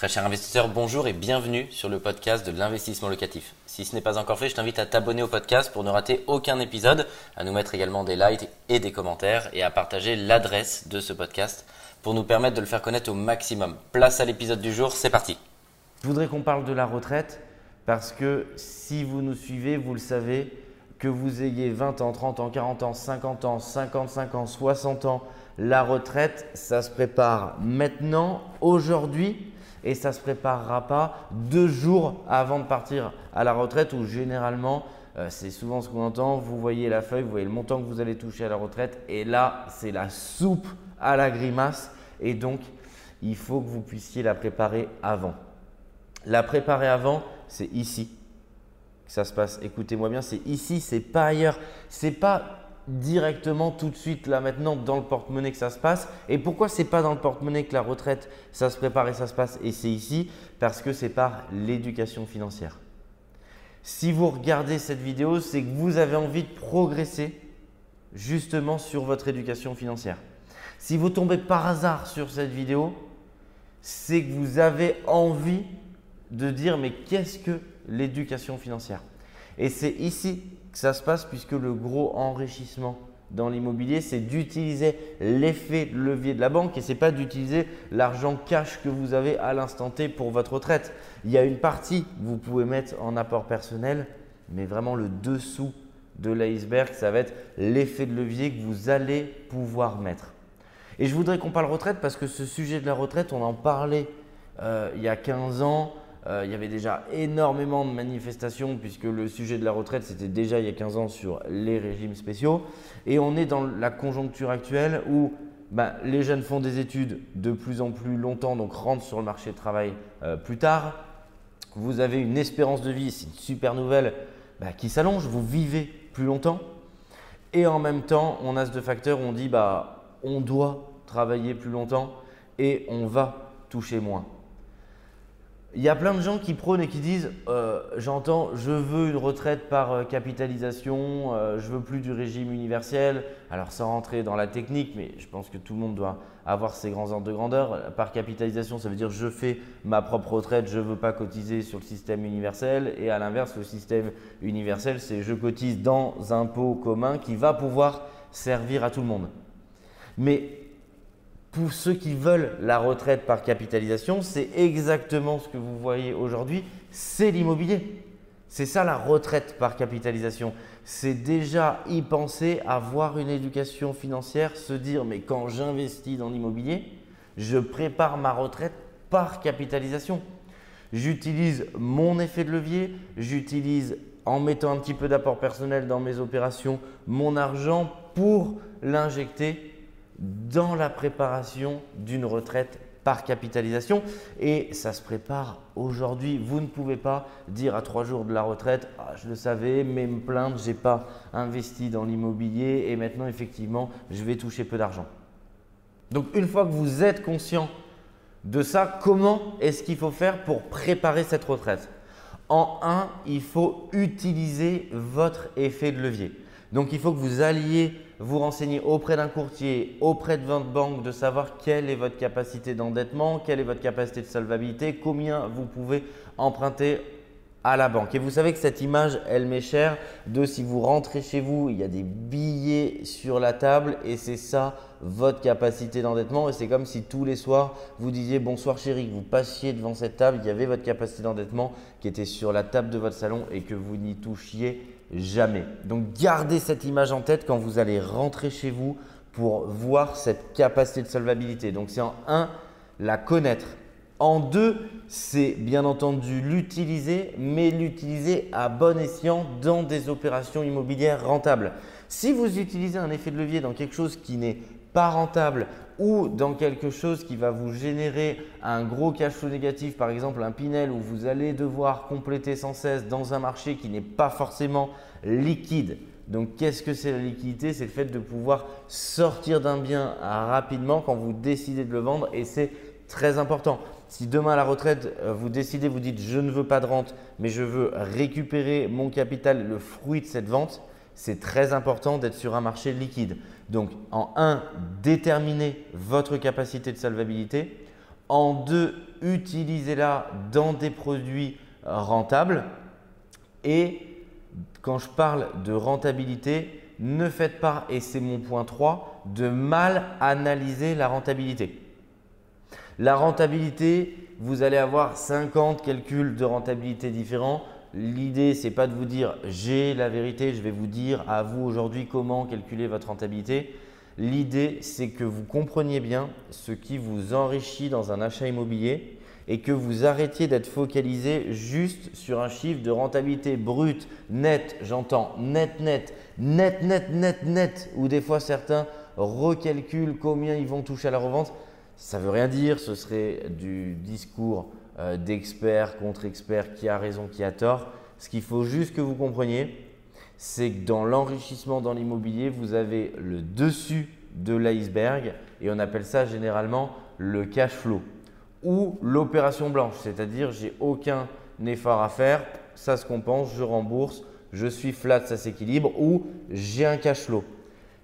Très cher investisseur, bonjour et bienvenue sur le podcast de l'investissement locatif. Si ce n'est pas encore fait, je t'invite à t'abonner au podcast pour ne rater aucun épisode, à nous mettre également des likes et des commentaires et à partager l'adresse de ce podcast pour nous permettre de le faire connaître au maximum. Place à l'épisode du jour, c'est parti. Je voudrais qu'on parle de la retraite parce que si vous nous suivez, vous le savez, que vous ayez 20 ans, 30 ans, 40 ans, 50 ans, 55 ans, 60 ans, la retraite, ça se prépare maintenant, aujourd'hui et ça ne se préparera pas deux jours avant de partir à la retraite où généralement, euh, c'est souvent ce qu'on entend, vous voyez la feuille, vous voyez le montant que vous allez toucher à la retraite et là, c'est la soupe à la grimace et donc il faut que vous puissiez la préparer avant. La préparer avant, c'est ici que ça se passe. Écoutez-moi bien, c'est ici, c'est pas ailleurs. C'est pas directement tout de suite là maintenant dans le porte-monnaie que ça se passe. Et pourquoi c'est pas dans le porte-monnaie que la retraite ça se prépare et ça se passe et c'est ici? Parce que c'est par l'éducation financière. Si vous regardez cette vidéo, c'est que vous avez envie de progresser justement sur votre éducation financière. Si vous tombez par hasard sur cette vidéo, c'est que vous avez envie de dire mais qu'est-ce que l'éducation financière? Et c'est ici que ça se passe puisque le gros enrichissement dans l'immobilier, c'est d'utiliser l'effet de levier de la banque et ce n'est pas d'utiliser l'argent cash que vous avez à l'instant T pour votre retraite. Il y a une partie que vous pouvez mettre en apport personnel, mais vraiment le dessous de l'iceberg, ça va être l'effet de levier que vous allez pouvoir mettre. Et je voudrais qu'on parle retraite parce que ce sujet de la retraite, on en parlait euh, il y a 15 ans, euh, il y avait déjà énormément de manifestations puisque le sujet de la retraite, c'était déjà il y a 15 ans sur les régimes spéciaux. Et on est dans la conjoncture actuelle où bah, les jeunes font des études de plus en plus longtemps, donc rentrent sur le marché du travail euh, plus tard. Vous avez une espérance de vie, c'est une super nouvelle, bah, qui s'allonge, vous vivez plus longtemps. Et en même temps, on a ce deux facteurs, on dit bah, on doit travailler plus longtemps et on va toucher moins. Il y a plein de gens qui prônent et qui disent euh, J'entends, je veux une retraite par euh, capitalisation, euh, je veux plus du régime universel. Alors, sans rentrer dans la technique, mais je pense que tout le monde doit avoir ses grands ordres de grandeur. Par capitalisation, ça veut dire je fais ma propre retraite, je ne veux pas cotiser sur le système universel. Et à l'inverse, le système universel, c'est je cotise dans un pot commun qui va pouvoir servir à tout le monde. Pour ceux qui veulent la retraite par capitalisation, c'est exactement ce que vous voyez aujourd'hui, c'est l'immobilier. C'est ça la retraite par capitalisation. C'est déjà y penser, avoir une éducation financière, se dire mais quand j'investis dans l'immobilier, je prépare ma retraite par capitalisation. J'utilise mon effet de levier, j'utilise en mettant un petit peu d'apport personnel dans mes opérations mon argent pour l'injecter dans la préparation d'une retraite par capitalisation et ça se prépare aujourd'hui. Vous ne pouvez pas dire à trois jours de la retraite ah, je le savais, mais me plaindre, je n'ai pas investi dans l'immobilier et maintenant effectivement je vais toucher peu d'argent. Donc une fois que vous êtes conscient de ça, comment est-ce qu'il faut faire pour préparer cette retraite? En un, il faut utiliser votre effet de levier. Donc il faut que vous alliez vous renseigner auprès d'un courtier, auprès de votre banque, de savoir quelle est votre capacité d'endettement, quelle est votre capacité de solvabilité, combien vous pouvez emprunter à la banque. Et vous savez que cette image, elle m'est chère de si vous rentrez chez vous, il y a des billets sur la table et c'est ça votre capacité d'endettement. Et c'est comme si tous les soirs, vous disiez bonsoir chérie, que vous passiez devant cette table, il y avait votre capacité d'endettement qui était sur la table de votre salon et que vous n'y touchiez jamais. Donc gardez cette image en tête quand vous allez rentrer chez vous pour voir cette capacité de solvabilité. Donc c'est en un, la connaître. En deux, c'est bien entendu l'utiliser, mais l'utiliser à bon escient dans des opérations immobilières rentables. Si vous utilisez un effet de levier dans quelque chose qui n'est pas rentable ou dans quelque chose qui va vous générer un gros cash flow négatif, par exemple un Pinel où vous allez devoir compléter sans cesse dans un marché qui n'est pas forcément liquide. Donc qu'est-ce que c'est la liquidité? C'est le fait de pouvoir sortir d'un bien rapidement quand vous décidez de le vendre et c'est très important. Si demain à la retraite, euh, vous décidez, vous dites je ne veux pas de rente, mais je veux récupérer mon capital, le fruit de cette vente, c'est très important d'être sur un marché liquide. Donc, en un, déterminez votre capacité de solvabilité. En deux, utilisez-la dans des produits rentables. Et quand je parle de rentabilité, ne faites pas, et c'est mon point 3, de mal analyser la rentabilité. La rentabilité, vous allez avoir 50 calculs de rentabilité différents. L'idée, c'est pas de vous dire j'ai la vérité, je vais vous dire à vous aujourd'hui comment calculer votre rentabilité. L'idée, c'est que vous compreniez bien ce qui vous enrichit dans un achat immobilier et que vous arrêtiez d'être focalisé juste sur un chiffre de rentabilité brute, net, j'entends net, net, net, net, net, net, ou des fois certains recalculent combien ils vont toucher à la revente. Ça veut rien dire, ce serait du discours euh, d'expert contre expert qui a raison, qui a tort. Ce qu'il faut juste que vous compreniez, c'est que dans l'enrichissement dans l'immobilier, vous avez le dessus de l'iceberg et on appelle ça généralement le cash flow ou l'opération blanche, c'est-à-dire j'ai aucun effort à faire, ça se compense, je rembourse, je suis flat, ça s'équilibre ou j'ai un cash flow.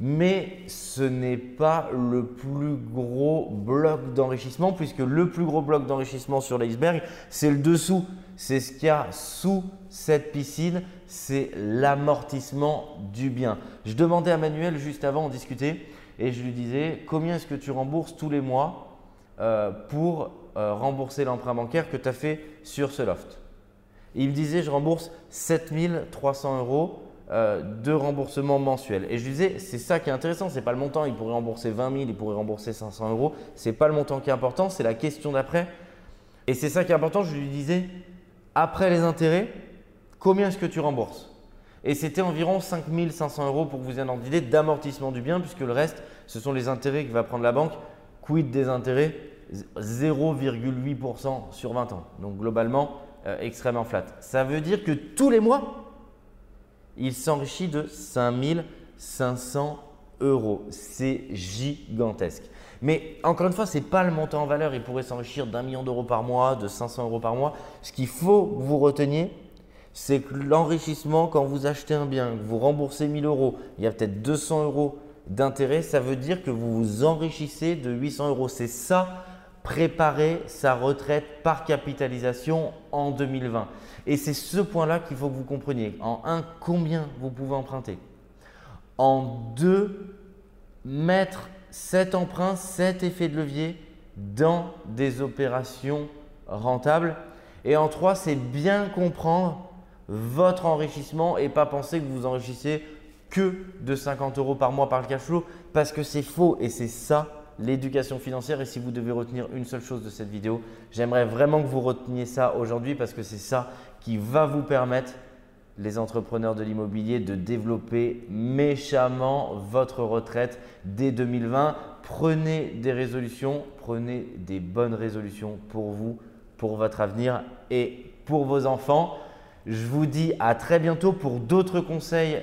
Mais ce n'est pas le plus gros bloc d'enrichissement puisque le plus gros bloc d'enrichissement sur l'iceberg, c'est le dessous. C'est ce qu'il y a sous cette piscine, c'est l'amortissement du bien. Je demandais à Manuel juste avant, on discutait, et je lui disais combien est-ce que tu rembourses tous les mois euh, pour euh, rembourser l'emprunt bancaire que tu as fait sur ce loft? il me disait je rembourse 7300 euros euh, de remboursement mensuel. Et je lui disais, c'est ça qui est intéressant, ce n'est pas le montant, il pourrait rembourser 20 000, il pourrait rembourser 500 euros, ce n'est pas le montant qui est important, c'est la question d'après. Et c'est ça qui est important, je lui disais, après les intérêts, combien est-ce que tu rembourses? Et c'était environ 5 500 euros pour que vous ayez un ordre d'idée d'amortissement du bien, puisque le reste, ce sont les intérêts que va prendre la banque. Quid des intérêts? 0,8% sur 20 ans. Donc globalement, euh, extrêmement flat. Ça veut dire que tous les mois, il s'enrichit de 5500 euros. C'est gigantesque. Mais encore une fois, ce n'est pas le montant en valeur. Il pourrait s'enrichir d'un million d'euros par mois, de 500 euros par mois. Ce qu'il faut que vous reteniez, c'est que l'enrichissement, quand vous achetez un bien, vous remboursez 1000 euros, il y a peut-être 200 euros d'intérêt, ça veut dire que vous vous enrichissez de 800 euros. C'est ça, préparer sa retraite par capitalisation en 2020. Et c'est ce point-là qu'il faut que vous compreniez. En un, combien vous pouvez emprunter En deux, mettre cet emprunt, cet effet de levier dans des opérations rentables. Et en trois, c'est bien comprendre votre enrichissement et pas penser que vous enrichissez que de 50 euros par mois par le cash flow parce que c'est faux et c'est ça l'éducation financière. Et si vous devez retenir une seule chose de cette vidéo, j'aimerais vraiment que vous reteniez ça aujourd'hui parce que c'est ça qui va vous permettre, les entrepreneurs de l'immobilier, de développer méchamment votre retraite dès 2020. Prenez des résolutions, prenez des bonnes résolutions pour vous, pour votre avenir et pour vos enfants. Je vous dis à très bientôt pour d'autres conseils